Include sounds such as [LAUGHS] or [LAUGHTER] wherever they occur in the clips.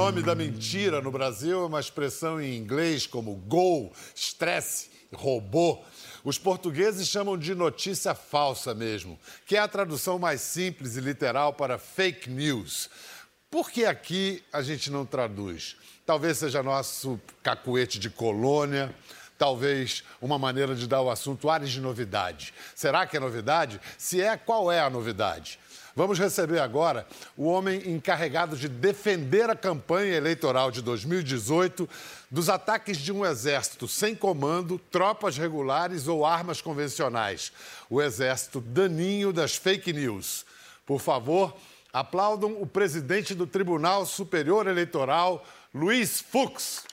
nome da mentira no Brasil é uma expressão em inglês como gol, estresse, robô. Os portugueses chamam de notícia falsa mesmo, que é a tradução mais simples e literal para fake news. Por que aqui a gente não traduz? Talvez seja nosso cacuete de colônia, talvez uma maneira de dar ao assunto ares de novidade. Será que é novidade? Se é, qual é a novidade? Vamos receber agora o homem encarregado de defender a campanha eleitoral de 2018 dos ataques de um exército sem comando, tropas regulares ou armas convencionais. O exército daninho das fake news. Por favor, aplaudam o presidente do Tribunal Superior Eleitoral, Luiz Fux.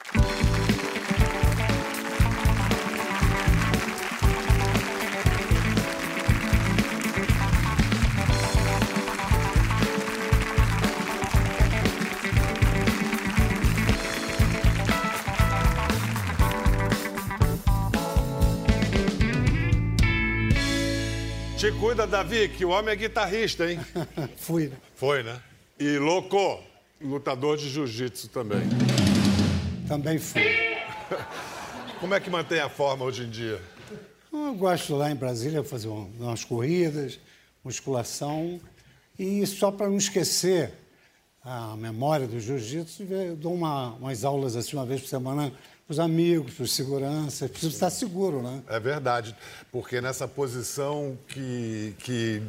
Cuida, Davi, que o homem é guitarrista, hein? [LAUGHS] Fui, né? Foi, né? E louco, lutador de jiu-jitsu também. Também fui. [LAUGHS] Como é que mantém a forma hoje em dia? Eu gosto lá em Brasília fazer umas corridas, musculação. E só para não esquecer a memória do jiu-jitsu, eu dou uma, umas aulas assim uma vez por semana os amigos, para os seguranças. Precisa estar seguro, né? É verdade, porque nessa posição que, que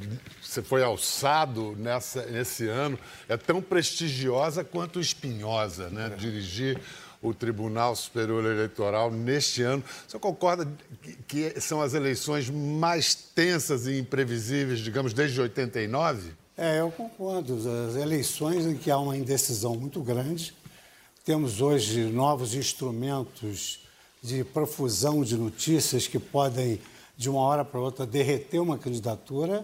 você foi alçado nessa, nesse ano é tão prestigiosa quanto espinhosa, né? É. Dirigir o Tribunal Superior Eleitoral neste ano. Você concorda que, que são as eleições mais tensas e imprevisíveis, digamos, desde 89? É, eu concordo. As eleições em que há uma indecisão muito grande, temos hoje novos instrumentos de profusão de notícias que podem, de uma hora para outra, derreter uma candidatura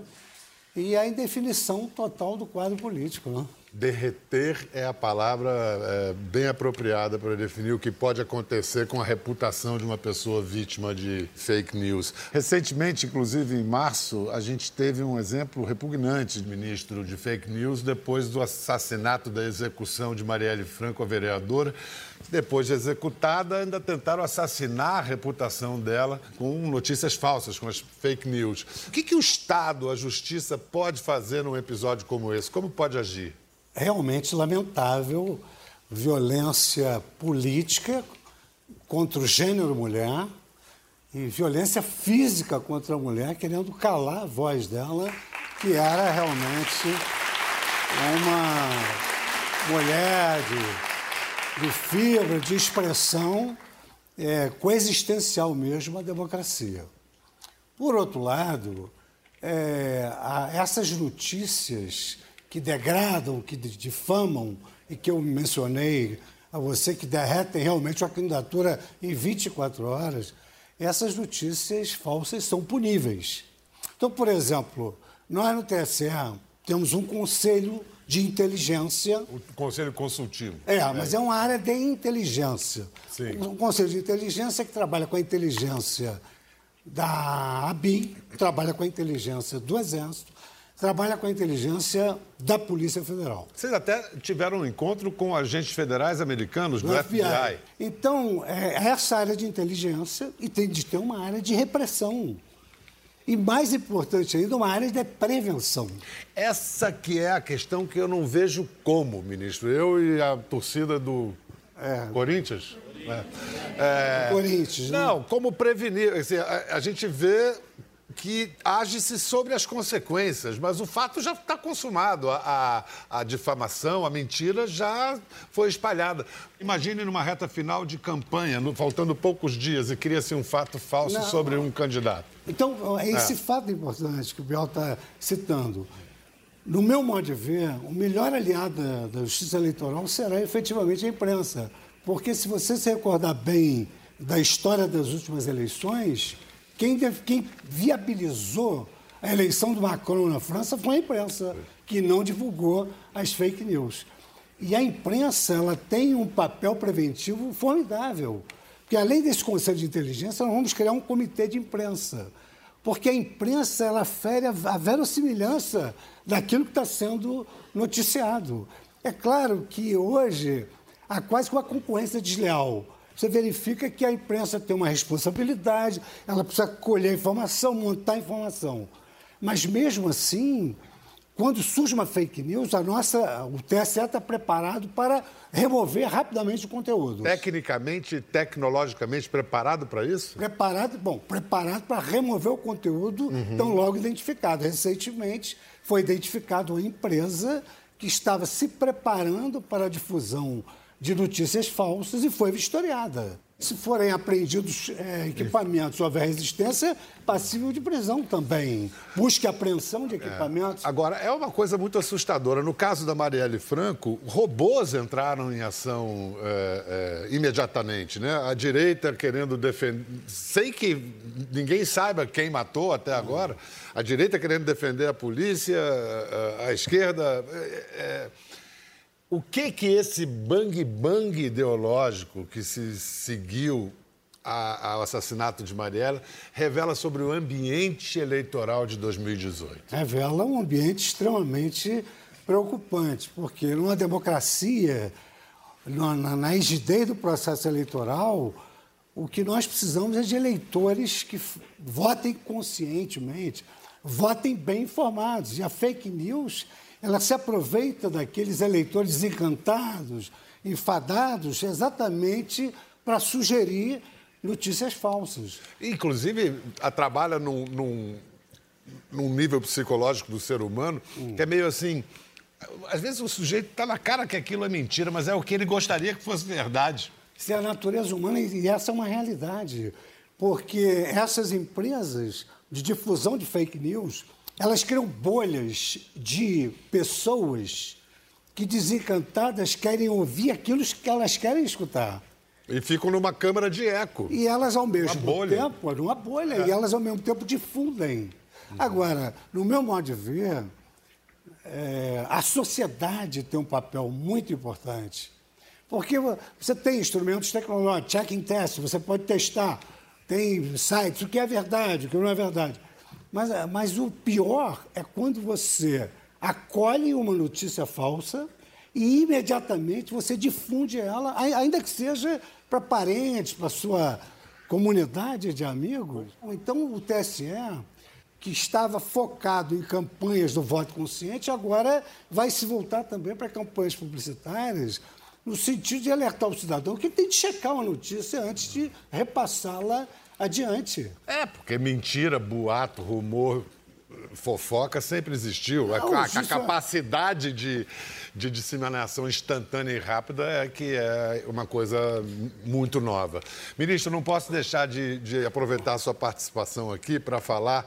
e a indefinição total do quadro político. Né? Derreter é a palavra é, bem apropriada para definir o que pode acontecer com a reputação de uma pessoa vítima de fake news. Recentemente, inclusive em março, a gente teve um exemplo repugnante de ministro de fake news depois do assassinato da execução de Marielle Franco, a vereadora. Depois de executada, ainda tentaram assassinar a reputação dela com notícias falsas, com as fake news. O que, que o Estado, a Justiça, pode fazer num episódio como esse? Como pode agir? Realmente lamentável violência política contra o gênero mulher e violência física contra a mulher, querendo calar a voz dela, que era realmente uma mulher de, de fibra, de expressão é, coexistencial mesmo à democracia. Por outro lado, é, essas notícias que degradam, que difamam e que eu mencionei a você, que derretem realmente a candidatura em 24 horas, essas notícias falsas são puníveis. Então, por exemplo, nós no TSE temos um conselho de inteligência. O conselho consultivo. É, mas é, é uma área de inteligência. Sim. Um conselho de inteligência que trabalha com a inteligência da ABI, trabalha com a inteligência do Exército, trabalha com a inteligência da Polícia Federal. Vocês até tiveram um encontro com agentes federais americanos do, do FBI. FBI. Então, é essa área de inteligência e tem de ter uma área de repressão. E mais importante ainda, uma área de prevenção. Essa que é a questão que eu não vejo como, ministro. Eu e a torcida do é. Corinthians. É. É... Corinthians. Né? Não, como prevenir. Assim, a, a gente vê que age-se sobre as consequências, mas o fato já está consumado. A, a, a, difamação, a mentira já foi espalhada. Imagine numa reta final de campanha, no, faltando poucos dias, e cria-se um fato falso Não. sobre um candidato. Então, é esse é. fato importante que o Biel está citando. No meu modo de ver, o melhor aliado da, da justiça eleitoral será efetivamente a imprensa. Porque se você se recordar bem da história das últimas eleições, quem, quem viabilizou a eleição do Macron na França foi a imprensa, que não divulgou as fake news. E a imprensa ela tem um papel preventivo formidável. Porque além desse conselho de inteligência, nós vamos criar um comitê de imprensa. Porque a imprensa ela fere a verossimilhança daquilo que está sendo noticiado. É claro que hoje há quase uma concorrência desleal. Você verifica que a imprensa tem uma responsabilidade, ela precisa colher informação, montar informação. Mas mesmo assim, quando surge uma fake news, a nossa, o TSE está preparado para remover rapidamente o conteúdo. Tecnicamente, tecnologicamente preparado para isso? Preparado, bom, preparado para remover o conteúdo uhum. tão logo identificado. Recentemente foi identificada uma empresa que estava se preparando para a difusão de notícias falsas e foi vistoriada. Se forem apreendidos é, equipamentos ou houver resistência, passível de prisão também. Busque apreensão de equipamentos. É. Agora, é uma coisa muito assustadora. No caso da Marielle Franco, robôs entraram em ação é, é, imediatamente. Né? A direita querendo defender. Sei que ninguém saiba quem matou até agora. A direita querendo defender a polícia, a, a esquerda. O que que esse bang-bang ideológico que se seguiu ao assassinato de Marielle revela sobre o ambiente eleitoral de 2018? Revela um ambiente extremamente preocupante, porque numa democracia, na, na rigidez do processo eleitoral, o que nós precisamos é de eleitores que votem conscientemente, votem bem informados. E a fake news ela se aproveita daqueles eleitores desencantados, enfadados, exatamente para sugerir notícias falsas. Inclusive, trabalha num, num, num, nível psicológico do ser humano hum. que é meio assim. Às vezes o sujeito está na cara que aquilo é mentira, mas é o que ele gostaria que fosse verdade. Isso é a natureza humana e essa é uma realidade. Porque essas empresas de difusão de fake news elas criam bolhas de pessoas que desencantadas querem ouvir aquilo que elas querem escutar. E ficam numa câmara de eco. E elas ao mesmo tempo, numa bolha, é. e elas ao mesmo tempo difundem. Uhum. Agora, no meu modo de ver, é, a sociedade tem um papel muito importante. Porque você tem instrumentos tecnológicos, checking test, você pode testar, tem sites, o que é verdade, o que não é verdade. Mas, mas o pior é quando você acolhe uma notícia falsa e imediatamente você difunde ela, ainda que seja para parentes, para sua comunidade de amigos. Então o TSE, que estava focado em campanhas do voto consciente, agora vai se voltar também para campanhas publicitárias, no sentido de alertar o cidadão que tem de checar uma notícia antes de repassá-la adiante. É, porque mentira, boato, rumor, fofoca sempre existiu. Não, a, a, a, capacidade de, de disseminação instantânea e rápida é que é uma coisa muito nova. Ministro, não posso deixar de, de aproveitar a sua participação aqui para falar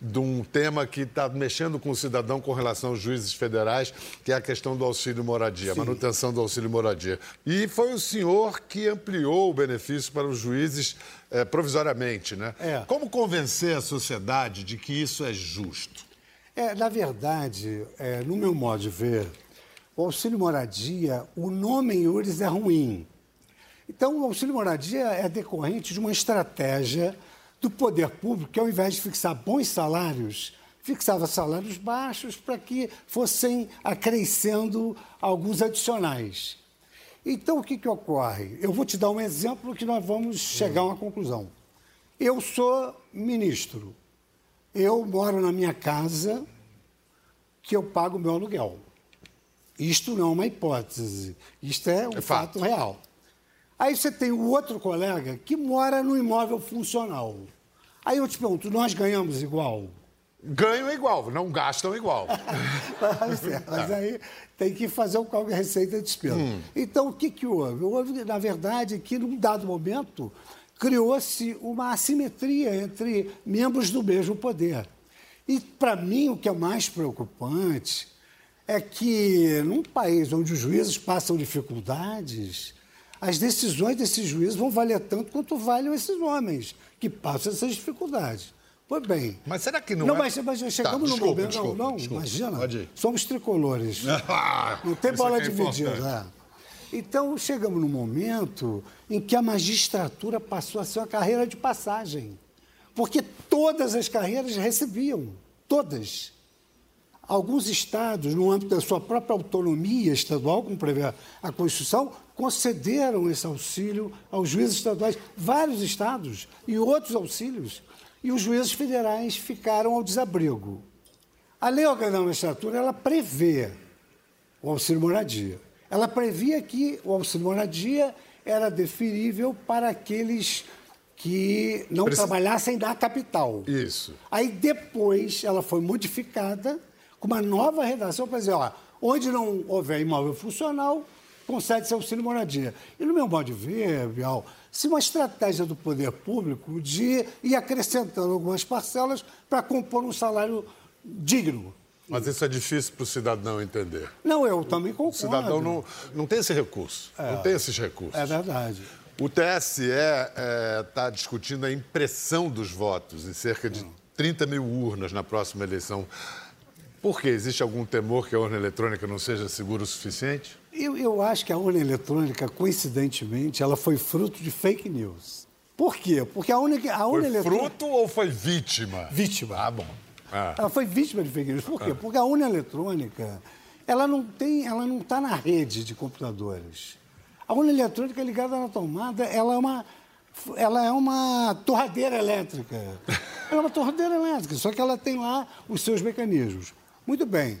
de um tema que está mexendo com o cidadão com relação aos juízes federais, que é a questão do auxílio moradia, Sim. manutenção do auxílio moradia. E foi o senhor que ampliou o benefício para os juízes é, provisoriamente, né? É. Como convencer a sociedade de que isso é justo? É, na verdade, é, no meu modo de ver, o auxílio moradia, o nome em URIS é ruim. Então, o auxílio moradia é decorrente de uma estratégia do poder público que, ao invés de fixar bons salários, fixava salários baixos para que fossem acrescendo alguns adicionais. Então, o que, que ocorre? Eu vou te dar um exemplo que nós vamos chegar a uma conclusão. Eu sou ministro. Eu moro na minha casa que eu pago o meu aluguel. Isto não é uma hipótese. Isto é um é fato. fato real. Aí você tem o outro colega que mora no imóvel funcional. Aí eu te pergunto, nós ganhamos igual? Ganham igual, não gastam igual. [LAUGHS] mas, é, mas aí tem que fazer o cálculo de receita e despesa. Hum. Então, o que, que houve? Houve, na verdade, que num dado momento criou-se uma assimetria entre membros do mesmo poder. E, para mim, o que é mais preocupante é que, num país onde os juízes passam dificuldades, as decisões desses juízes vão valer tanto quanto valem esses homens que passam essas dificuldades. Pois bem. Mas será que não, não é... Mas, mas chegamos tá, desculpa, momento... Desculpa, não, não, desculpa, imagina. Somos tricolores. [LAUGHS] não tem bola é dividida. É. Então, chegamos num momento em que a magistratura passou a ser uma carreira de passagem. Porque todas as carreiras recebiam. Todas. Alguns estados, no âmbito da sua própria autonomia estadual, como prevê a Constituição, concederam esse auxílio aos juízes estaduais, vários estados, e outros auxílios. E os juízes federais ficaram ao desabrigo. A Lei Orgânica da Magistratura, ela prevê o auxílio moradia. Ela previa que o auxílio moradia era deferível para aqueles que não trabalhassem da capital. Isso. Aí depois ela foi modificada com uma nova redação para dizer, ó, onde não houver imóvel funcional, concede-se auxílio moradia. E no meu modo de ver, Bial, se uma estratégia do poder público de ir acrescentando algumas parcelas para compor um salário digno. Mas isso é difícil para o cidadão entender. Não, eu também concordo. O cidadão não, não tem esse recurso, é, não tem esses recursos. É verdade. O TSE está é, tá discutindo a impressão dos votos em cerca de 30 mil urnas na próxima eleição. Por quê? Existe algum temor que a urna eletrônica não seja segura o suficiente? Eu, eu acho que a urna eletrônica, coincidentemente, ela foi fruto de fake news. Por quê? Porque a, única, a urna foi eletrônica... fruto ou foi vítima? Vítima. Ah, bom. Ah. Ela foi vítima de fake news. Por quê? Ah. Porque a urna eletrônica, ela não tem, ela não está na rede de computadores. A urna eletrônica ligada na tomada, ela é uma, ela é uma torradeira elétrica. [LAUGHS] Ela é uma torradeira elétrica, só que ela tem lá os seus mecanismos. Muito bem.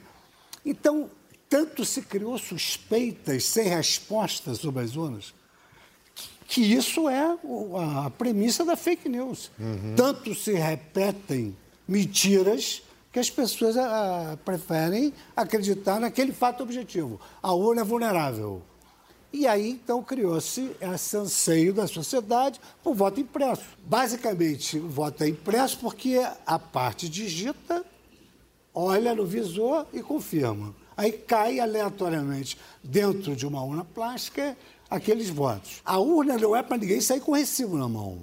Então, tanto se criou suspeitas sem resposta sobre as zonas, que isso é a premissa da fake news. Uhum. Tanto se repetem mentiras que as pessoas a, a, preferem acreditar naquele fato objetivo. A urna é vulnerável. E aí, então, criou-se esse anseio da sociedade por voto impresso. Basicamente, o voto é impresso porque a parte digita olha no visor e confirma. Aí cai aleatoriamente dentro de uma urna plástica aqueles votos. A urna não é para ninguém sair com recibo na mão.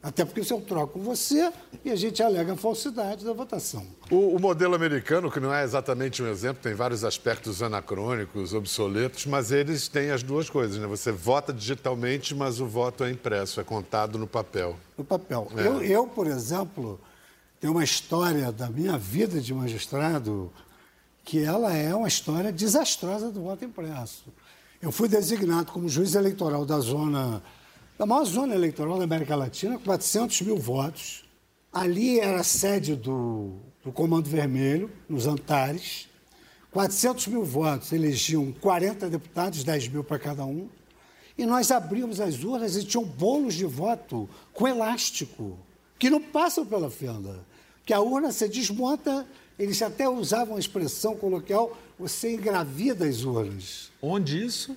Até porque se eu troco você e a gente alega a falsidade da votação. O, o, modelo americano, que não é exatamente um exemplo, tem vários aspectos anacrônicos, obsoletos, mas eles têm as duas coisas, né? Você vota digitalmente, mas o voto é impresso, é contado no papel. No papel. É. Eu, eu, por exemplo, tem uma história da minha vida de magistrado que ela é uma história desastrosa do voto impresso. Eu fui designado como juiz eleitoral da zona, da maior zona eleitoral da América Latina, com 400 mil votos. Ali era a sede do, do Comando Vermelho, nos Antares. 400 mil votos elegiam 40 deputados, 10 mil para cada um. E nós abrimos as urnas e tinham bolos de voto com elástico que não passam pela fenda. Que a urna se desmonta, eles até usavam a expressão coloquial, você engravida as urnas. Onde isso?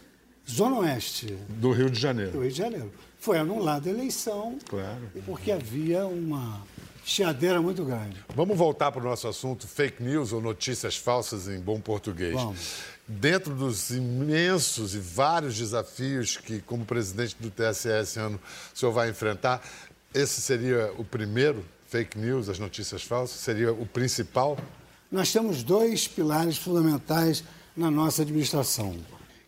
Zona Oeste. Do Rio de Janeiro. Do Rio de Janeiro. Foi anulada a eleição. Claro. Porque havia uma chiadeira muito grande. Vamos voltar para o nosso assunto fake news ou notícias falsas em bom português. Vamos. Dentro dos imensos e vários desafios que, como presidente do TSE esse ano, o senhor vai enfrentar, esse seria o primeiro, fake news, as notícias falsas? Seria o principal? Nós temos dois pilares fundamentais na nossa administração.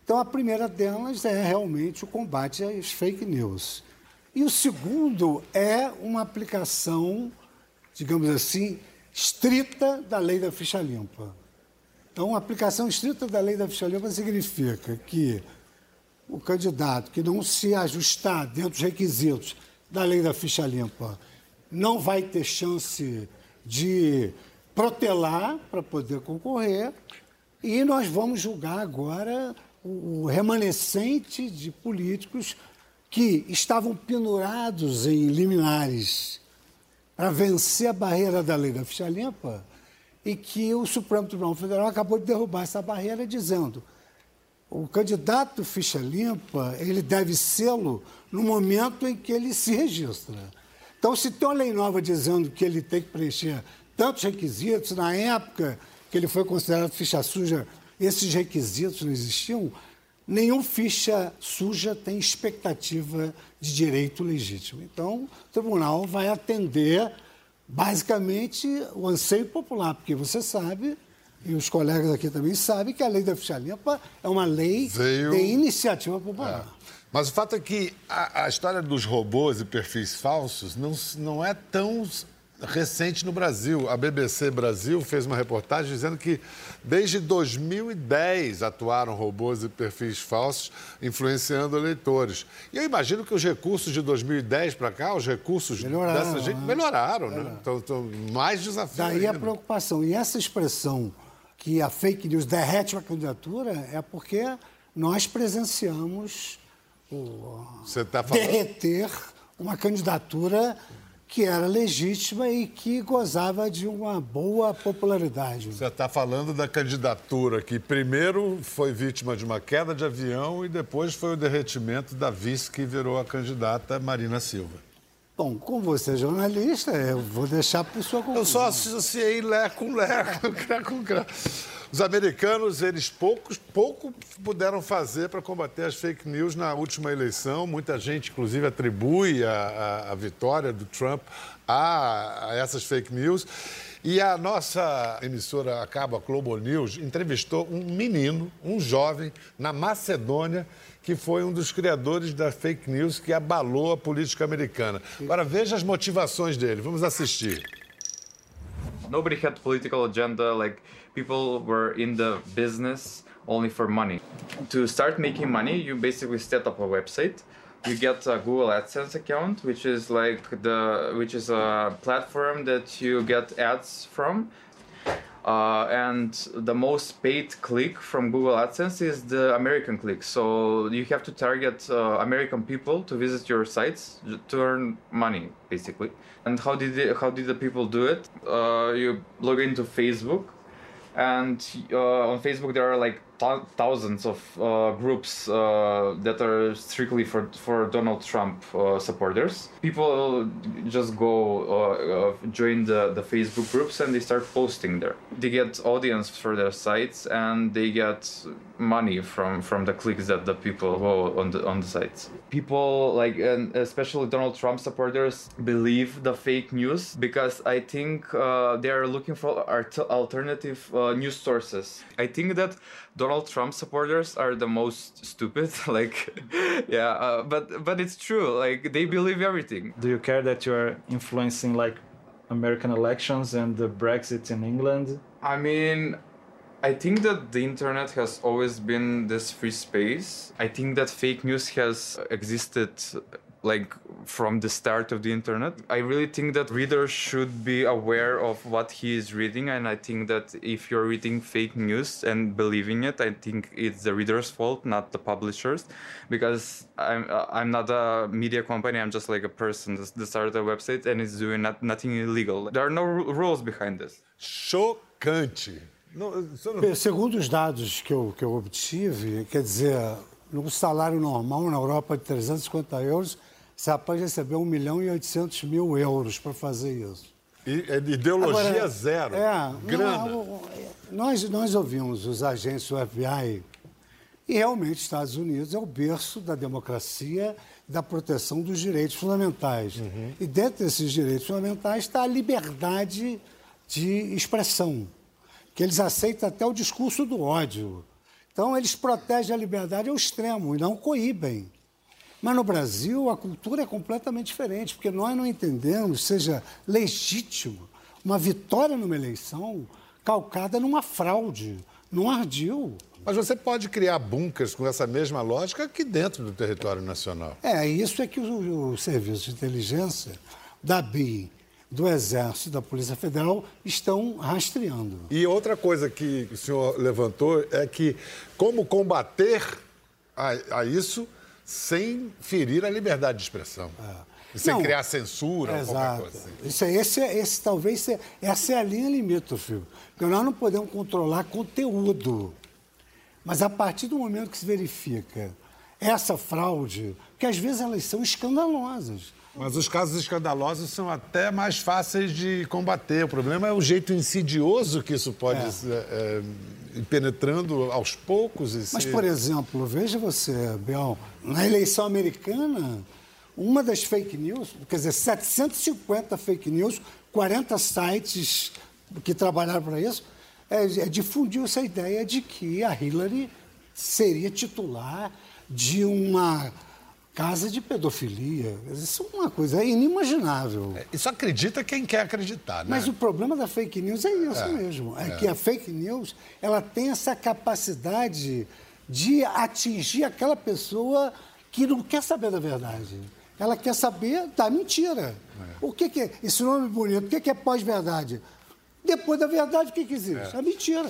Então, a primeira delas é realmente o combate às fake news. E o segundo é uma aplicação, digamos assim, estrita da lei da ficha limpa. Então, a aplicação estrita da lei da ficha limpa significa que o candidato que não se ajustar dentro dos requisitos da lei da ficha limpa. Não vai ter chance de protelar para poder concorrer. E nós vamos julgar agora o remanescente de políticos que estavam pendurados em liminares para vencer a barreira da lei da ficha limpa e que o Supremo Tribunal Federal acabou de derrubar essa barreira dizendo o candidato ficha limpa, ele deve sê-lo no momento em que ele se registra. Então, se tem uma lei nova dizendo que ele tem que preencher tantos requisitos, na época que ele foi considerado ficha suja, esses requisitos não existiam, nenhum ficha suja tem expectativa de direito legítimo. Então, o tribunal vai atender, basicamente, o anseio popular, porque você sabe e os colegas aqui também sabem que a lei da ficha limpa é uma lei Veio... de iniciativa popular. É. Mas o fato é que a, a, história dos robôs e perfis falsos não, não é tão recente no Brasil. A BBC Brasil fez uma reportagem dizendo que desde 2010 atuaram robôs e perfis falsos influenciando eleitores. E eu imagino que os recursos de 2010 para cá, os recursos melhoraram, dessa gente, né? melhoraram, né? Então, então, mais desafios. Daí ainda. a preocupação. E essa expressão que a fake news derrete uma candidatura é porque nós presenciamos o tá derreter uma candidatura que era legítima e que gozava de uma boa popularidade. Você está falando da candidatura que primeiro foi vítima de uma queda de avião e depois foi o derretimento da vice que virou a candidata Marina Silva. Bom, como você é jornalista, eu vou deixar para sua conclusão. Eu só associei Lé com Lé, [LAUGHS] Cré com Cré. Os americanos, eles poucos, pouco puderam fazer para combater as fake news na última eleição. Muita gente, inclusive, atribui a, a, a vitória do Trump a, a essas fake news. E a nossa emissora, acaba Globo News, entrevistou um menino, um jovem, na Macedônia, que foi um dos criadores da fake news que abalou a política americana. Agora veja as motivações dele. Vamos assistir. Nobody had political agenda like people were in the business only for money. To start making money, you basically set up a website. You get a Google AdSense account, which is like the which is a platform that you get ads from. Uh, and the most paid click from Google AdSense is the American click. So you have to target uh, American people to visit your sites to earn money, basically. And how did it, how did the people do it? Uh, you log into Facebook, and uh, on Facebook there are like thousands of uh, groups uh, that are strictly for for Donald Trump uh, supporters. People just go uh, uh, join the the Facebook groups and they start posting there. They get audience for their sites and they get money from from the clicks that the people go on the on the sites. People like and especially Donald Trump supporters believe the fake news because I think uh, they are looking for alternative news sources. I think that Donald Trump supporters are the most stupid. [LAUGHS] like, yeah, uh, but but it's true. Like they believe everything. Do you care that you are influencing like American elections and the Brexit in England? I mean, I think that the internet has always been this free space. I think that fake news has existed like from the start of the internet. I really think that readers should be aware of what he is reading and I think that if you're reading fake news and believing it, I think it's the reader's fault, not the publishers because I'm I'm not a media company, I'm just like a person that started a website and is doing not, nothing illegal. There are no rules behind this. Chocante. Segundo os dados que eu, que eu obtive, quer dizer, no salário normal na Europa de 350 euros, esse rapaz recebeu 1 milhão e 800 mil euros para fazer isso. E, é ideologia Agora, zero. É, grana. Não, nós, nós ouvimos os agentes do FBI e realmente Estados Unidos é o berço da democracia da proteção dos direitos fundamentais. Uhum. E dentro desses direitos fundamentais está a liberdade de expressão que eles aceitam até o discurso do ódio. Então, eles protegem a liberdade ao extremo e não coíbem. Mas no Brasil, a cultura é completamente diferente, porque nós não entendemos, seja legítimo, uma vitória numa eleição calcada numa fraude, num ardil. Mas você pode criar bunkers com essa mesma lógica aqui dentro do território nacional. É, isso é que o, o serviço de inteligência da BI do Exército e da Polícia Federal estão rastreando. E outra coisa que o senhor levantou é que como combater a, a isso sem ferir a liberdade de expressão. É. Sem Não, criar censura exato. ou qualquer coisa assim. Isso, esse, esse, talvez essa é a linha limite, filho. Porque nós não podemos controlar conteúdo. Mas a partir do momento que se verifica essa fraude, que às vezes elas são escandalosas. Mas os casos escandalosos são até mais fáceis de combater. O problema é o jeito insidioso que isso pode é. É, ir penetrando aos poucos. Mas, por exemplo, veja você, Bel, na eleição americana, uma das fake news, quer dizer, 750 fake news, 40 sites que trabalharam para isso, é, é, difundiu essa ideia de que a Hillary seria titular de uma casa de pedofilia. Isso é uma coisa inimaginável. É, isso acredita quem quer acreditar, né? Mas o problema da fake news é isso é, mesmo. É, é, que a fake news ela tem essa capacidade de atingir aquela pessoa que não quer saber da verdade. Ela quer saber da mentira. É. O que, que, é esse nome bonito? O que, que é pós-verdade? Depois da verdade, o que, que existe? É. A mentira.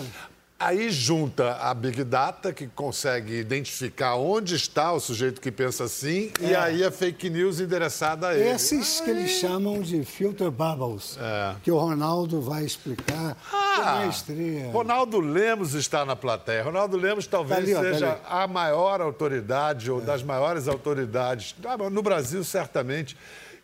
Aí junta a Big Data, que consegue identificar onde está o sujeito que pensa assim, é. e aí a fake news endereçada a ele. Esses que eles chamam de filter bubbles, é. que o Ronaldo vai explicar ah, com Ronaldo Lemos está na plateia. Ronaldo Lemos talvez tá ali, ó, tá seja tá a maior autoridade, ou é. das maiores autoridades, ah, no Brasil, certamente,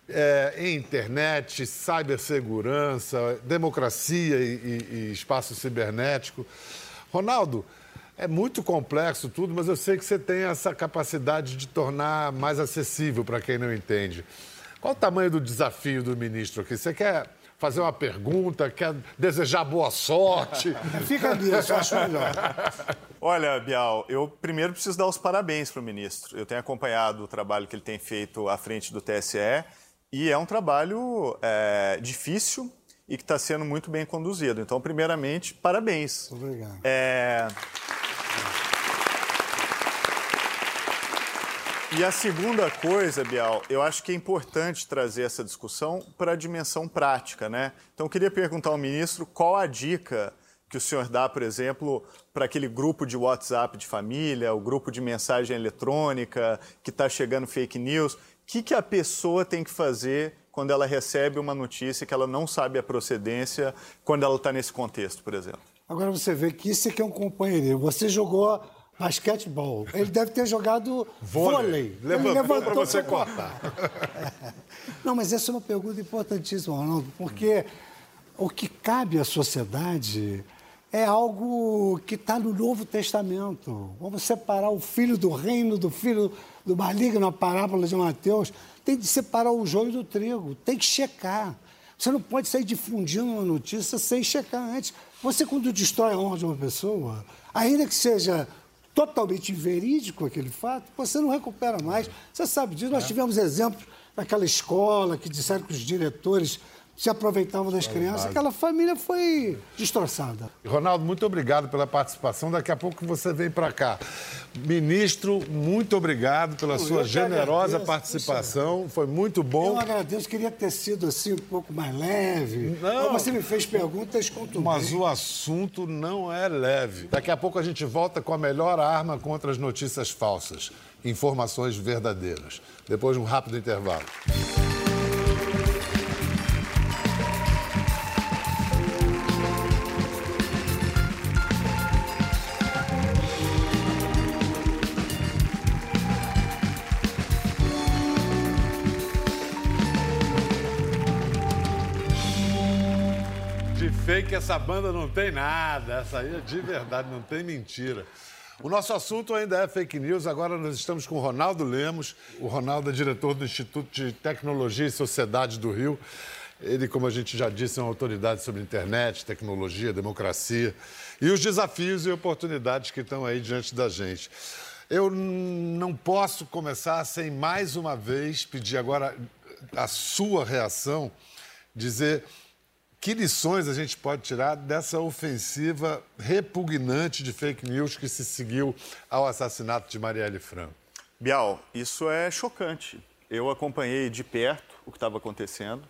é, em internet, cibersegurança, democracia e, e, e espaço cibernético. Ronaldo, é muito complexo tudo, mas eu sei que você tem essa capacidade de tornar mais acessível para quem não entende. Qual o tamanho do desafio do ministro aqui? Você quer fazer uma pergunta, quer desejar boa sorte? [LAUGHS] Fica nisso, acho melhor. Olha, Bial, eu primeiro preciso dar os parabéns para o ministro. Eu tenho acompanhado o trabalho que ele tem feito à frente do TSE e é um trabalho é, difícil, e que está sendo muito bem conduzido. Então, primeiramente, parabéns. Obrigado. É... E a segunda coisa, Bial, eu acho que é importante trazer essa discussão para a dimensão prática, né? Então, eu queria perguntar ao ministro qual a dica que o senhor dá, por exemplo, para aquele grupo de WhatsApp de família, o grupo de mensagem eletrônica que está chegando fake news. O que, que a pessoa tem que fazer quando ela recebe uma notícia que ela não sabe a procedência, quando ela está nesse contexto, por exemplo. Agora você vê que isso aqui é um companheirismo. Você jogou basquetebol. Ele deve ter jogado vôlei. vôlei. Levantou, levantou para você cortar. [LAUGHS] Não, mas essa é uma pergunta importantíssima, Ronaldo, porque o que cabe à sociedade é algo que está no Novo Testamento. Vamos separar o filho do reino do filho do maligno, a parábola de Mateus. Tem de separar o joio do trigo, tem que checar. Você não pode sair difundindo uma notícia sem checar antes. Você, quando destrói a honra de uma pessoa, ainda que seja totalmente inverídico aquele fato, você não recupera mais. Você sabe disso. Nós é. tivemos exemplos naquela escola que disseram que os diretores se aproveitavam das crianças, aquela família foi destroçada. Ronaldo, muito obrigado pela participação. Daqui a pouco você vem para cá. Ministro, muito obrigado pela Eu sua generosa agradeço. participação. Foi muito bom. Eu agradeço. Queria ter sido assim um pouco mais leve. Não. Mas você me fez perguntas contundentes. Mas o assunto não é leve. Daqui a pouco a gente volta com a melhor arma contra as notícias falsas. Informações verdadeiras. Depois de um rápido intervalo. Que essa banda não tem nada. Essa aí é de verdade, não tem mentira. O nosso assunto ainda é fake news. Agora nós estamos com o Ronaldo Lemos. O Ronaldo é diretor do Instituto de Tecnologia e Sociedade do Rio. Ele, como a gente já disse, é uma autoridade sobre internet, tecnologia, democracia e os desafios e oportunidades que estão aí diante da gente. Eu não posso começar sem mais uma vez pedir agora a sua reação, dizer que lições a gente pode tirar dessa ofensiva repugnante de fake news que se seguiu ao assassinato de Marielle Franco? Bial, isso é chocante. Eu acompanhei de perto o que estava acontecendo.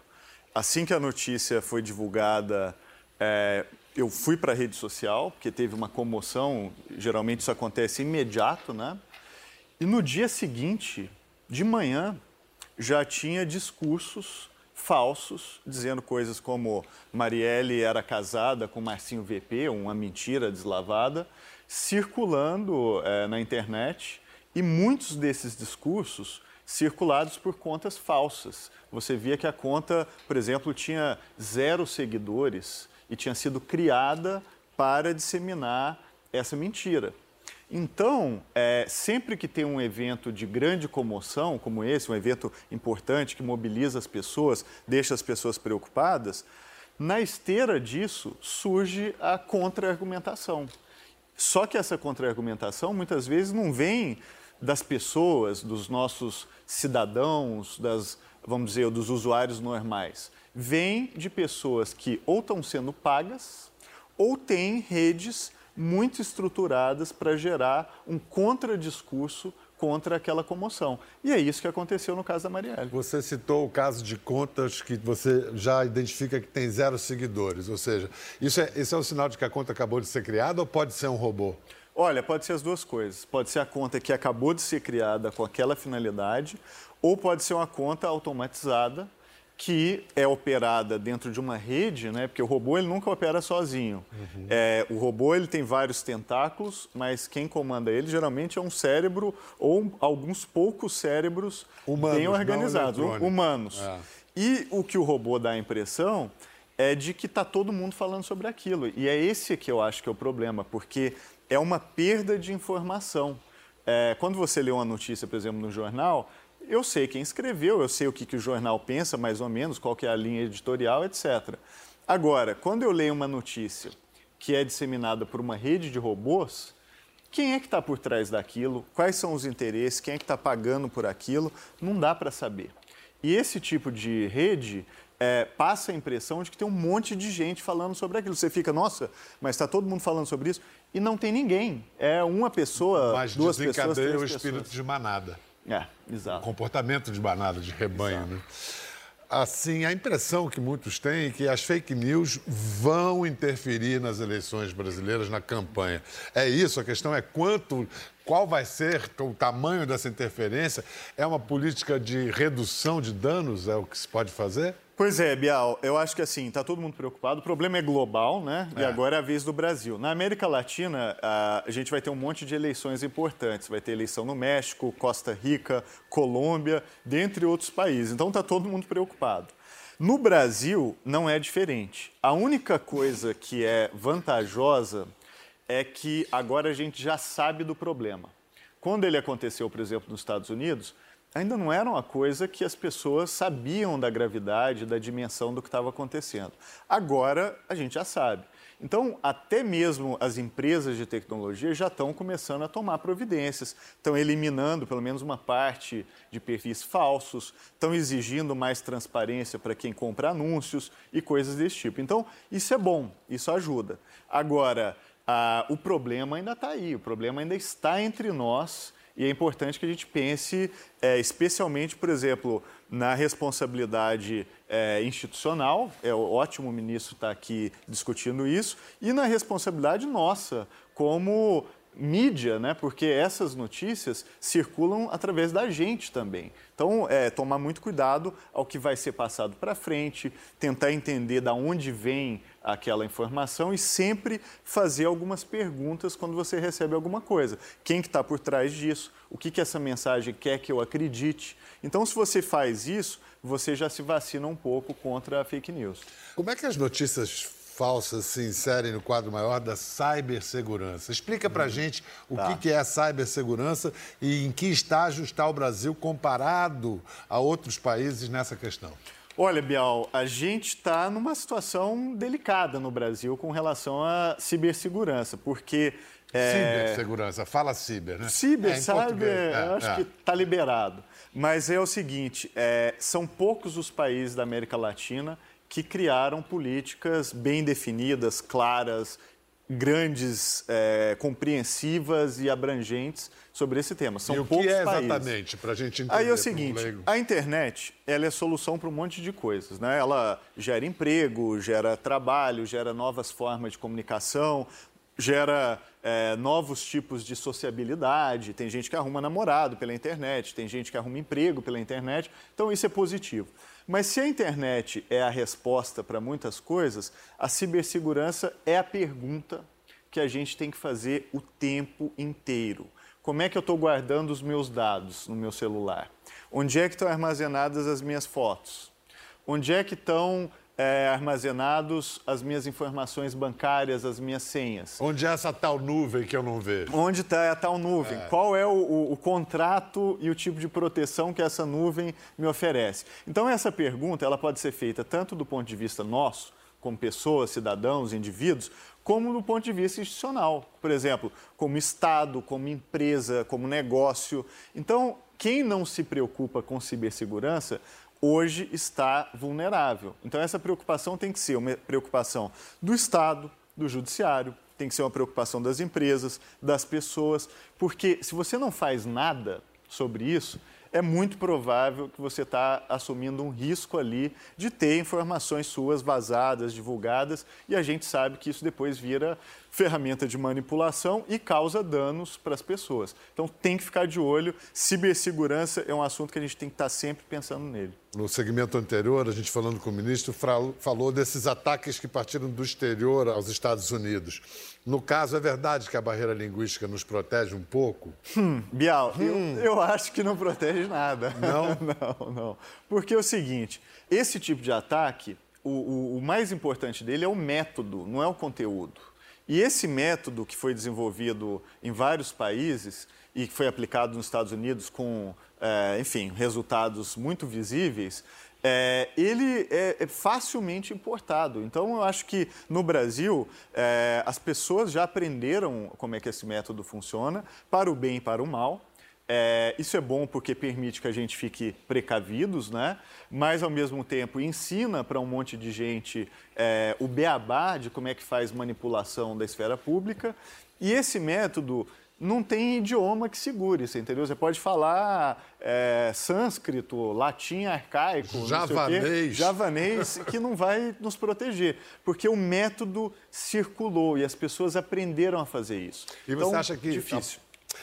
Assim que a notícia foi divulgada, é, eu fui para a rede social, porque teve uma comoção. Geralmente isso acontece imediato, né? E no dia seguinte, de manhã, já tinha discursos falsos, dizendo coisas como Marielle era casada com Marcinho VP, uma mentira deslavada, circulando é, na internet e muitos desses discursos circulados por contas falsas. Você via que a conta, por exemplo, tinha zero seguidores e tinha sido criada para disseminar essa mentira. Então, é, sempre que tem um evento de grande comoção, como esse, um evento importante que mobiliza as pessoas, deixa as pessoas preocupadas, na esteira disso surge a contra-argumentação. Só que essa contra-argumentação muitas vezes não vem das pessoas, dos nossos cidadãos, das, vamos dizer, dos usuários normais, vem de pessoas que ou estão sendo pagas ou têm redes muito estruturadas para gerar um contradiscurso contra aquela comoção. E é isso que aconteceu no caso da Marielle. Você citou o caso de contas que você já identifica que tem zero seguidores, ou seja, isso é, isso é um sinal de que a conta acabou de ser criada ou pode ser um robô? Olha, pode ser as duas coisas. Pode ser a conta que acabou de ser criada com aquela finalidade, ou pode ser uma conta automatizada que é operada dentro de uma rede, né? Porque o robô ele nunca opera sozinho. Uhum. É, o robô ele tem vários tentáculos, mas quem comanda ele geralmente é um cérebro ou alguns poucos cérebros humanos, bem organizados, humanos. É. E o que o robô dá a impressão é de que está todo mundo falando sobre aquilo. E é esse que eu acho que é o problema, porque é uma perda de informação. É, quando você lê uma notícia, por exemplo, no jornal, eu sei quem escreveu, eu sei o que, que o jornal pensa, mais ou menos, qual que é a linha editorial, etc. Agora, quando eu leio uma notícia que é disseminada por uma rede de robôs, quem é que está por trás daquilo? Quais são os interesses? Quem é que está pagando por aquilo? Não dá para saber. E esse tipo de rede é, passa a impressão de que tem um monte de gente falando sobre aquilo. Você fica, nossa, mas está todo mundo falando sobre isso? E não tem ninguém. É uma pessoa, mas duas pessoas, três o espírito pessoas. de manada. É, exato. O comportamento de manada, de rebanho, exato. né? Assim, a impressão que muitos têm é que as fake news vão interferir nas eleições brasileiras, na campanha. É isso, a questão é quanto, qual vai ser o tamanho dessa interferência? É uma política de redução de danos, é o que se pode fazer? Pois é, Bial, eu acho que assim, está todo mundo preocupado. O problema é global, né? É. E agora é a vez do Brasil. Na América Latina, a gente vai ter um monte de eleições importantes. Vai ter eleição no México, Costa Rica, Colômbia, dentre outros países. Então está todo mundo preocupado. No Brasil, não é diferente. A única coisa que é vantajosa é que agora a gente já sabe do problema. Quando ele aconteceu, por exemplo, nos Estados Unidos, ainda não era uma coisa que as pessoas sabiam da gravidade, da dimensão do que estava acontecendo. Agora a gente já sabe. Então, até mesmo as empresas de tecnologia já estão começando a tomar providências, estão eliminando pelo menos uma parte de perfis falsos, estão exigindo mais transparência para quem compra anúncios e coisas desse tipo. Então, isso é bom, isso ajuda. Agora, ah, o problema ainda está aí, o problema ainda está entre nós e é importante que a gente pense, é, especialmente, por exemplo, na responsabilidade é, institucional, é ótimo o ministro estar aqui discutindo isso, e na responsabilidade nossa como mídia, né? porque essas notícias circulam através da gente também. Então, é, tomar muito cuidado ao que vai ser passado para frente, tentar entender de onde vem aquela informação e sempre fazer algumas perguntas quando você recebe alguma coisa. Quem que está por trás disso? O que, que essa mensagem quer que eu acredite? Então, se você faz isso, você já se vacina um pouco contra a fake news. Como é que as notícias falsas se inserem no quadro maior da cibersegurança. Explica para a hum, gente o tá. que é a cibersegurança e em que estágio está o Brasil comparado a outros países nessa questão. Olha, Bial, a gente está numa situação delicada no Brasil com relação à cibersegurança, porque... É... Cibersegurança, fala ciber, né? Ciber, é, cyber, é, acho é. que está liberado. Mas é o seguinte, é, são poucos os países da América Latina que criaram políticas bem definidas, claras, grandes, é, compreensivas e abrangentes sobre esse tema. São e o poucos que é exatamente para a gente entender? Aí é o seguinte: a internet ela é solução para um monte de coisas, né? Ela gera emprego, gera trabalho, gera novas formas de comunicação, gera é, novos tipos de sociabilidade. Tem gente que arruma namorado pela internet, tem gente que arruma emprego pela internet. Então isso é positivo. Mas se a internet é a resposta para muitas coisas, a cibersegurança é a pergunta que a gente tem que fazer o tempo inteiro. Como é que eu estou guardando os meus dados no meu celular? Onde é que estão armazenadas as minhas fotos? Onde é que estão é, armazenados as minhas informações bancárias, as minhas senhas. Onde é essa tal nuvem que eu não vejo? Onde está a tal nuvem? É. Qual é o, o, o, contrato e o tipo de proteção que essa nuvem me oferece? Então, essa pergunta ela pode ser feita tanto do ponto de vista nosso, como pessoas, cidadãos, indivíduos, como do ponto de vista institucional. Por exemplo, como Estado, como empresa, como negócio. Então, quem não se preocupa com cibersegurança hoje está vulnerável. Então, essa preocupação tem que ser uma preocupação do Estado, do Judiciário, tem que ser uma preocupação das empresas, das pessoas, porque se você não faz nada sobre isso, é muito provável que você está assumindo um risco ali de ter informações suas vazadas, divulgadas, e a gente sabe que isso depois vira ferramenta de manipulação e causa danos para as pessoas. Então tem que ficar de olho. Cibersegurança é um assunto que a gente tem que estar tá sempre pensando nele. No segmento anterior, a gente falando com o ministro, falou desses ataques que partiram do exterior aos Estados Unidos. No caso, é verdade que a barreira linguística nos protege um pouco? Hum, Bial, hum. Eu, eu acho que não protege nada. Não? [LAUGHS] não, não. Porque é o seguinte, esse tipo de ataque, o, o, o mais importante dele é o método, não é o conteúdo. E esse método que foi desenvolvido em vários países e que foi aplicado nos Estados Unidos com, é, enfim, resultados muito visíveis, é, ele é, facilmente importado. Então, eu acho que no Brasil é, as pessoas já aprenderam como é que esse método funciona, para o bem e para o mal. É, isso é bom porque permite que a gente fique precavidos, né? mas ao mesmo tempo ensina para um monte de gente é, o beabá de como é que faz manipulação da esfera pública. E esse método não tem idioma que segure, você entendeu? Você pode falar é, sânscrito, latim arcaico, javanês. javanês, que não vai nos proteger, porque o método circulou e as pessoas aprenderam a fazer isso. E você então, acha que difícil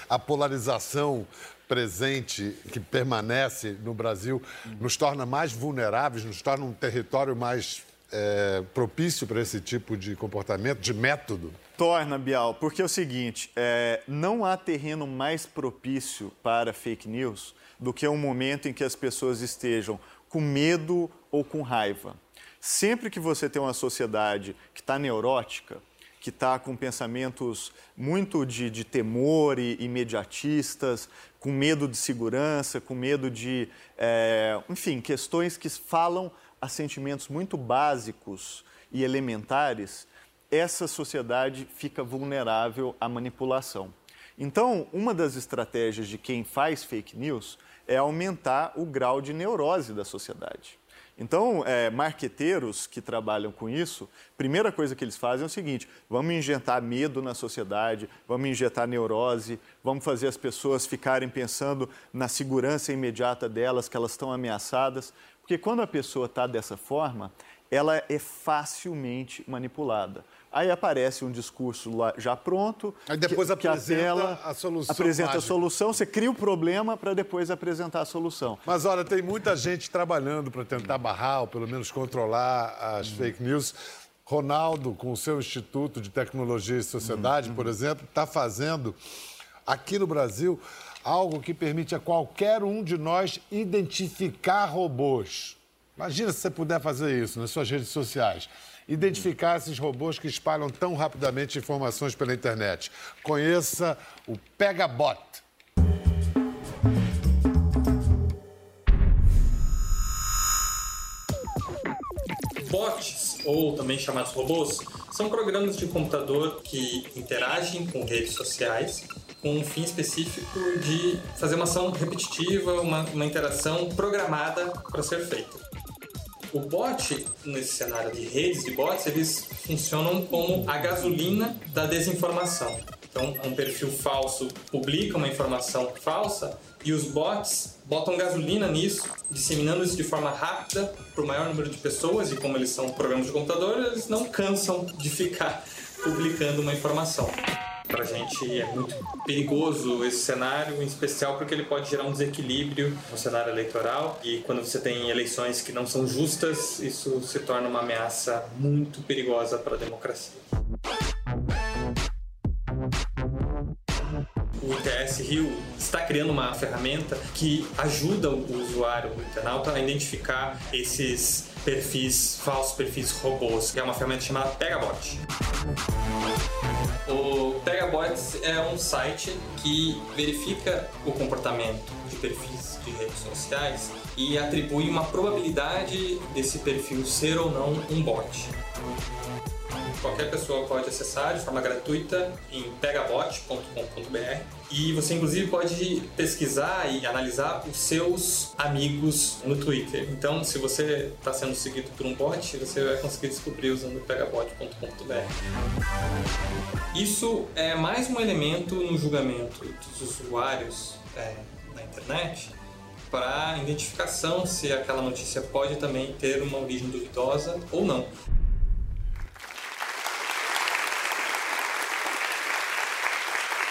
a polarização presente, que permanece no Brasil, nos torna mais vulneráveis, nos torna um território mais é, propício para esse tipo de comportamento, de método? Torna, Bial, porque é o seguinte: é, não há terreno mais propício para fake news do que um momento em que as pessoas estejam com medo ou com raiva. Sempre que você tem uma sociedade que está neurótica, que está com pensamentos muito de, de temor e imediatistas, com medo de segurança, com medo de, é, enfim, questões que falam a sentimentos muito básicos e elementares, essa sociedade fica vulnerável à manipulação. Então, uma das estratégias de quem faz fake news é aumentar o grau de neurose da sociedade. Então, é, marqueteiros que trabalham com isso, primeira coisa que eles fazem é o seguinte: vamos injetar medo na sociedade, vamos injetar neurose, vamos fazer as pessoas ficarem pensando na segurança imediata delas, que elas estão ameaçadas. Porque quando a pessoa está dessa forma, ela é facilmente manipulada. Aí aparece um discurso lá já pronto. Aí depois que, apresenta que a, a solução. Apresenta mágica. a solução, você cria o problema para depois apresentar a solução. Mas olha, tem muita gente trabalhando para tentar barrar, ou pelo menos controlar as hum. fake news. Ronaldo, com o seu Instituto de Tecnologia e Sociedade, hum. por exemplo, está fazendo aqui no Brasil algo que permite a qualquer um de nós identificar robôs. Imagina se você puder fazer isso nas suas redes sociais identificar esses robôs que espalham tão rapidamente informações pela internet. Conheça o Pegabot. Bots, ou também chamados robôs, são programas de computador que interagem com redes sociais com um fim específico de fazer uma ação repetitiva, uma, uma interação programada para ser feita. O bot, nesse cenário de redes de bots, eles funcionam como a gasolina da desinformação. Então, um perfil falso publica uma informação falsa e os bots botam gasolina nisso, disseminando isso de forma rápida para o maior número de pessoas e como eles são programas de computador, eles não cansam de ficar [LAUGHS] publicando uma informação. Para a gente é muito perigoso esse cenário, em especial porque ele pode gerar um desequilíbrio no cenário eleitoral e quando você tem eleições que não são justas, isso se torna uma ameaça muito perigosa para a democracia. o ITS Rio está criando uma ferramenta que ajuda o usuário, o internauta, a identificar esses perfis falsos, perfis robôs, que é uma ferramenta chamada Pegabot. O Pegabots é um site que verifica o comportamento de perfis de redes sociais e atribui uma probabilidade desse perfil ser ou não um bot. Qualquer pessoa pode acessar de forma gratuita em pegabot.com.br e você inclusive pode pesquisar e analisar os seus amigos no Twitter. Então, se você está sendo seguido por um bot, você vai conseguir descobrir usando pegabot.com.br. Isso é mais um elemento no julgamento dos usuários é, na internet para identificação se aquela notícia pode também ter uma origem duvidosa ou não.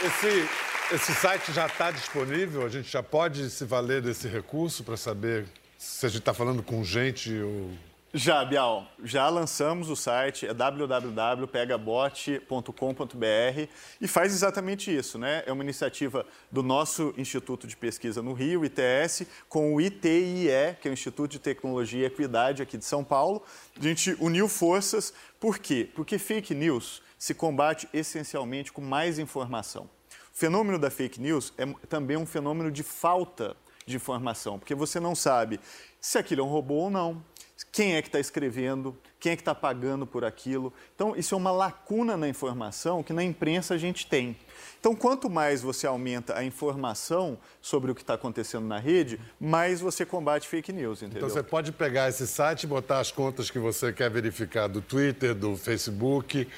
Esse, esse site já está disponível? A gente já pode se valer desse recurso para saber se a gente está falando com gente ou já, Bial, já lançamos o site, é www.pegabot.com.br e faz exatamente isso, né? É uma iniciativa do nosso Instituto de Pesquisa no Rio, ITS, com o ITIE, que é o Instituto de Tecnologia e Equidade aqui de São Paulo. A gente uniu forças, por quê? Porque fake news se combate essencialmente com mais informação. O fenômeno da fake news é também um fenômeno de falta de informação, porque você não sabe se aquilo é um robô ou não, quem é que está escrevendo, quem é que está pagando por aquilo. Então, isso é uma lacuna na informação que na imprensa a gente tem. Então, quanto mais você aumenta a informação sobre o que está acontecendo na rede, mais você combate fake news, entendeu? Então, você pode pegar esse site e botar as contas que você quer verificar do Twitter, do Facebook,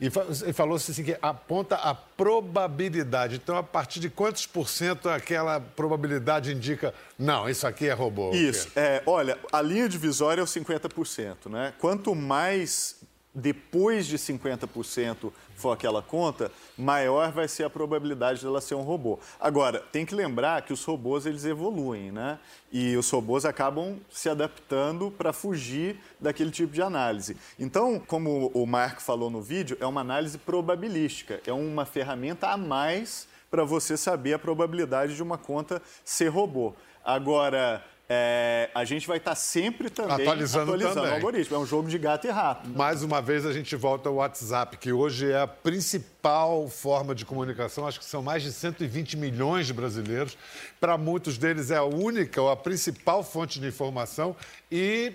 e falou assim que aponta a probabilidade. Então, a partir de quantos por cento aquela probabilidade indica, não, isso aqui é robô? Isso. É, olha, a linha divisória é o 50%, né? Quanto mais depois de 50% for aquela conta, maior vai ser a probabilidade dela ser um robô. Agora, tem que lembrar que os robôs eles evoluem, né? E os robôs acabam se adaptando para fugir daquele tipo de análise. Então, como o Marco falou no vídeo, é uma análise probabilística, é uma ferramenta a mais para você saber a probabilidade de uma conta ser robô. Agora, é, a gente vai estar tá sempre também atualizando, atualizando também. o algoritmo. É um jogo de gato e rato. Mais uma vez a gente volta ao WhatsApp, que hoje é a principal forma de comunicação. Acho que são mais de 120 milhões de brasileiros. Para muitos deles é a única ou a principal fonte de informação. E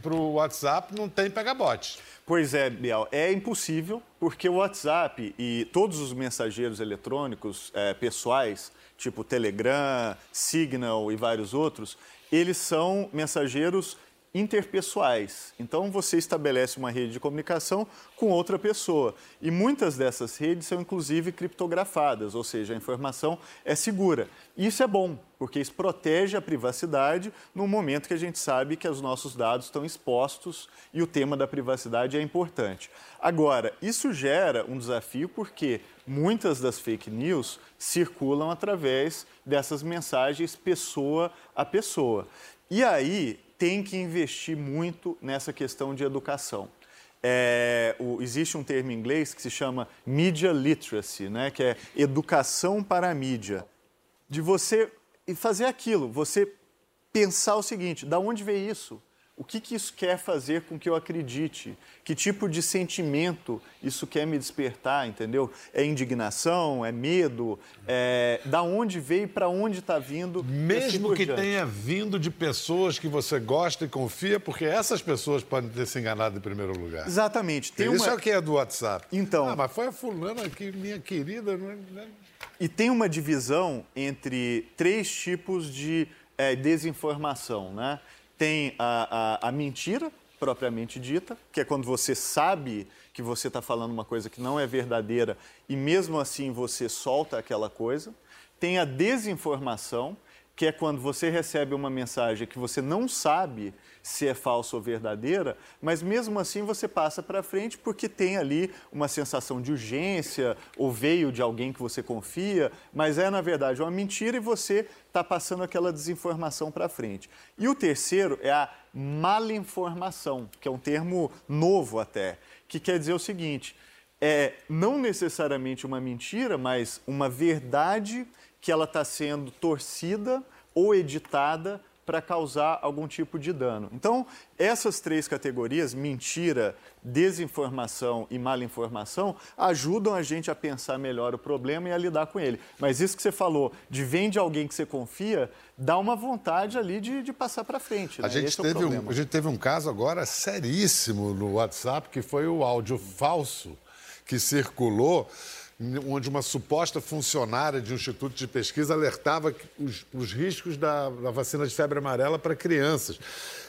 para o WhatsApp não tem pegabote. Pois é, Biel, é impossível, porque o WhatsApp e todos os mensageiros eletrônicos é, pessoais, tipo Telegram, Signal e vários outros, eles são mensageiros interpessoais. Então você estabelece uma rede de comunicação com outra pessoa. E muitas dessas redes são inclusive criptografadas, ou seja, a informação é segura. Isso é bom, porque isso protege a privacidade no momento que a gente sabe que os nossos dados estão expostos e o tema da privacidade é importante. Agora, isso gera um desafio porque muitas das fake news circulam através dessas mensagens pessoa a pessoa. E aí tem que investir muito nessa questão de educação. É, o, existe um termo em inglês que se chama media literacy, né, que é educação para a mídia. De você fazer aquilo, você pensar o seguinte: da onde veio isso? O que, que isso quer fazer com que eu acredite? Que tipo de sentimento isso quer me despertar, entendeu? É indignação? É medo? É... Da onde veio e para onde está vindo? Mesmo que tenha vindo de pessoas que você gosta e confia, porque essas pessoas podem ter se enganado em primeiro lugar. Exatamente. Tem isso uma... é o que é do WhatsApp. Então. Ah, mas foi a fulana aqui, minha querida. Né? E tem uma divisão entre três tipos de é, desinformação, né? Tem a, a, a mentira, propriamente dita, que é quando você sabe que você está falando uma coisa que não é verdadeira e mesmo assim você solta aquela coisa. Tem a desinformação, que é quando você recebe uma mensagem que você não sabe se é falsa ou verdadeira, mas mesmo assim você passa para frente porque tem ali uma sensação de urgência ou veio de alguém que você confia, mas é na verdade uma mentira e você está passando aquela desinformação para frente. E o terceiro é a malinformação, que é um termo novo até, que quer dizer o seguinte: é não necessariamente uma mentira, mas uma verdade que ela está sendo torcida ou editada para causar algum tipo de dano. Então, essas três categorias, mentira, desinformação e malinformação, ajudam a gente a pensar melhor o problema e a lidar com ele. Mas isso que você falou, de vem de alguém que você confia, dá uma vontade ali de, de passar para frente. Né? A, gente teve é um, a gente teve um caso agora seríssimo no WhatsApp, que foi o áudio falso que circulou onde uma suposta funcionária de um instituto de pesquisa alertava os, os riscos da, da vacina de febre amarela para crianças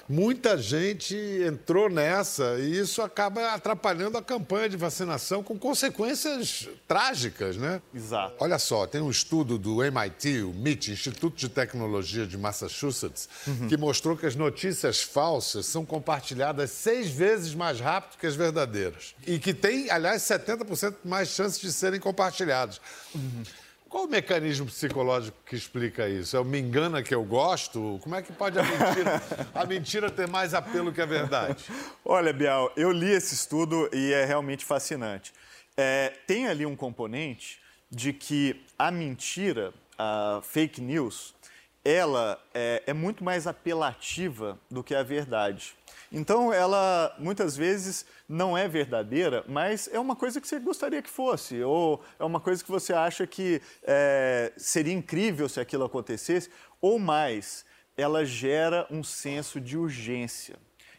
muita gente entrou nessa e isso acaba atrapalhando a campanha de vacinação com consequências trágicas, né? Exato. Olha só, tem um estudo do MIT, o MIT, Instituto de Tecnologia de Massachusetts, uhum. que mostrou que as notícias falsas são compartilhadas seis vezes mais rápido que as verdadeiras. E que tem, aliás, 70% mais chances de serem compartilhadas. Uhum. Qual o mecanismo psicológico que explica isso? É o me engana que eu gosto? Como é que pode a mentira, a mentira ter mais apelo que a verdade? Olha, Bial, eu li esse estudo e é realmente fascinante. É, tem ali um componente de que a mentira, a fake news, ela é, é muito mais apelativa do que a verdade. Então, ela muitas vezes não é verdadeira, mas é uma coisa que você gostaria que fosse, ou é uma coisa que você acha que é, seria incrível se aquilo acontecesse, ou mais, ela gera um senso de urgência.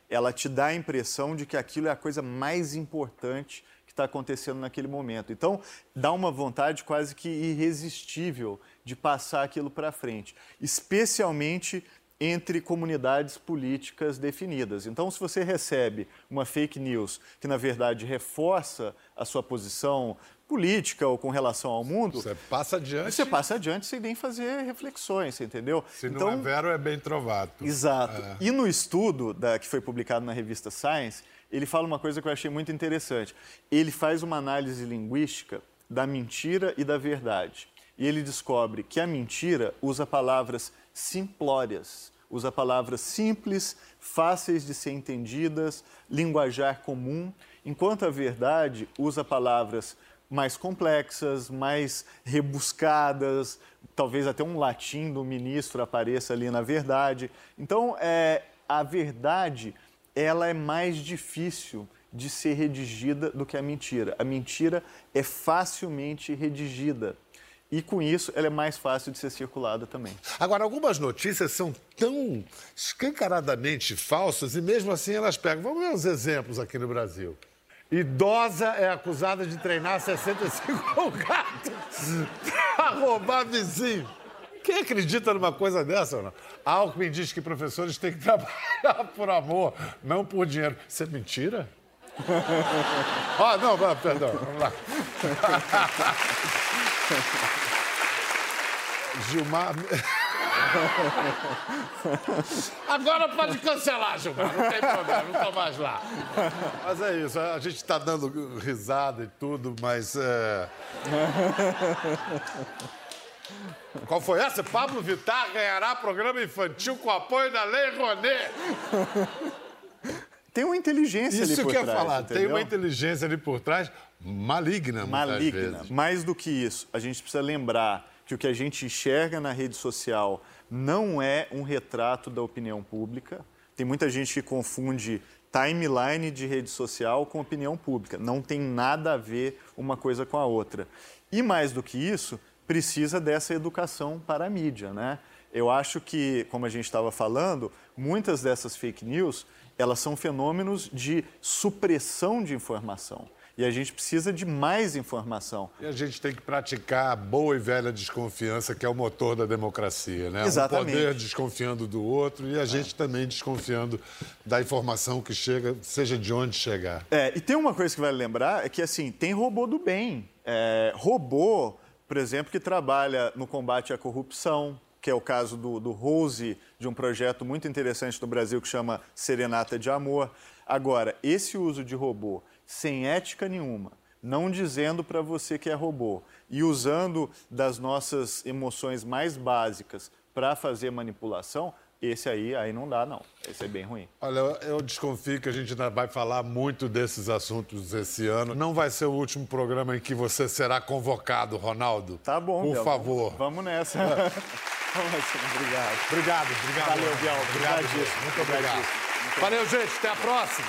Ela te dá a impressão de que aquilo é a coisa mais importante que está acontecendo naquele momento. Então, dá uma vontade quase que irresistível de passar aquilo para frente, especialmente entre comunidades políticas definidas. Então, se você recebe uma fake news que, na verdade, reforça a sua posição política ou com relação ao mundo. Você passa adiante. Você passa adiante sem nem fazer reflexões, entendeu? Se então, não é vero, é bem trovado. Exato. É. E no estudo da, que foi publicado na revista Science, ele fala uma coisa que eu achei muito interessante. Ele faz uma análise linguística da mentira e da verdade. E ele descobre que a mentira usa palavras simplórias, usa palavras simples, fáceis de ser entendidas, linguajar comum, enquanto a verdade usa palavras mais complexas, mais rebuscadas, talvez até um latim do ministro apareça ali na verdade. Então, é, a verdade ela é mais difícil de ser redigida do que a mentira. A mentira é facilmente redigida. E com isso, ela é mais fácil de ser circulada também. Agora, algumas notícias são tão escancaradamente falsas e mesmo assim elas pegam. Vamos ver uns exemplos aqui no Brasil. Idosa é acusada de treinar 65 com gato para roubar vizinho. Quem acredita numa coisa dessa ou não? Alckmin diz que professores têm que [LAUGHS] trabalhar por amor, não por dinheiro. Isso é mentira? [LAUGHS] Ah, não, perdão, vamos lá. [LAUGHS] Gilmar. Agora pode cancelar, Gilmar. Não tem problema, não estou mais lá. Mas é isso, a gente está dando risada e tudo, mas. É... Qual foi essa? Pablo Vittar ganhará programa infantil com apoio da Lei Rouanet. Tem uma inteligência Isso ali por trás. Isso que eu ia falar, entendeu? tem uma inteligência ali por trás maligna, Maligna. Vezes. Mais do que isso, a gente precisa lembrar que o que a gente enxerga na rede social não é um retrato da opinião pública. Tem muita gente que confunde timeline de rede social com opinião pública. Não tem nada a ver uma coisa com a outra. E mais do que isso, precisa dessa educação para a mídia, né? Eu acho que, como a gente estava falando, muitas dessas fake news, elas são fenômenos de supressão de informação. E a gente precisa de mais informação. E a gente tem que praticar a boa e velha desconfiança, que é o motor da democracia, né? Exatamente. Um poder desconfiando do outro e a gente é. também desconfiando da informação que chega, seja de onde chegar. É, e tem uma coisa que vale lembrar, é que assim, tem robô do bem. É, robô, por exemplo, que trabalha no combate à corrupção, que é o caso do, do Rose, de um projeto muito interessante no Brasil que chama Serenata de Amor. Agora, esse uso de robô sem ética nenhuma, não dizendo para você que é robô e usando das nossas emoções mais básicas para fazer manipulação, Esse aí, aí não dá, não. Esse é bem ruim. Olha, eu desconfio que a gente ainda vai falar muito desses assuntos esse ano. Não vai ser o último programa em que você será convocado, Ronaldo. Tá bom, Por Biel. favor. Vamos nessa. [LAUGHS] obrigado. Obrigado, obrigado. Valeu. Biel. Obrigado, gente. Muito obrigado. Obrigadíssimo. Valeu, gente. Até a próxima.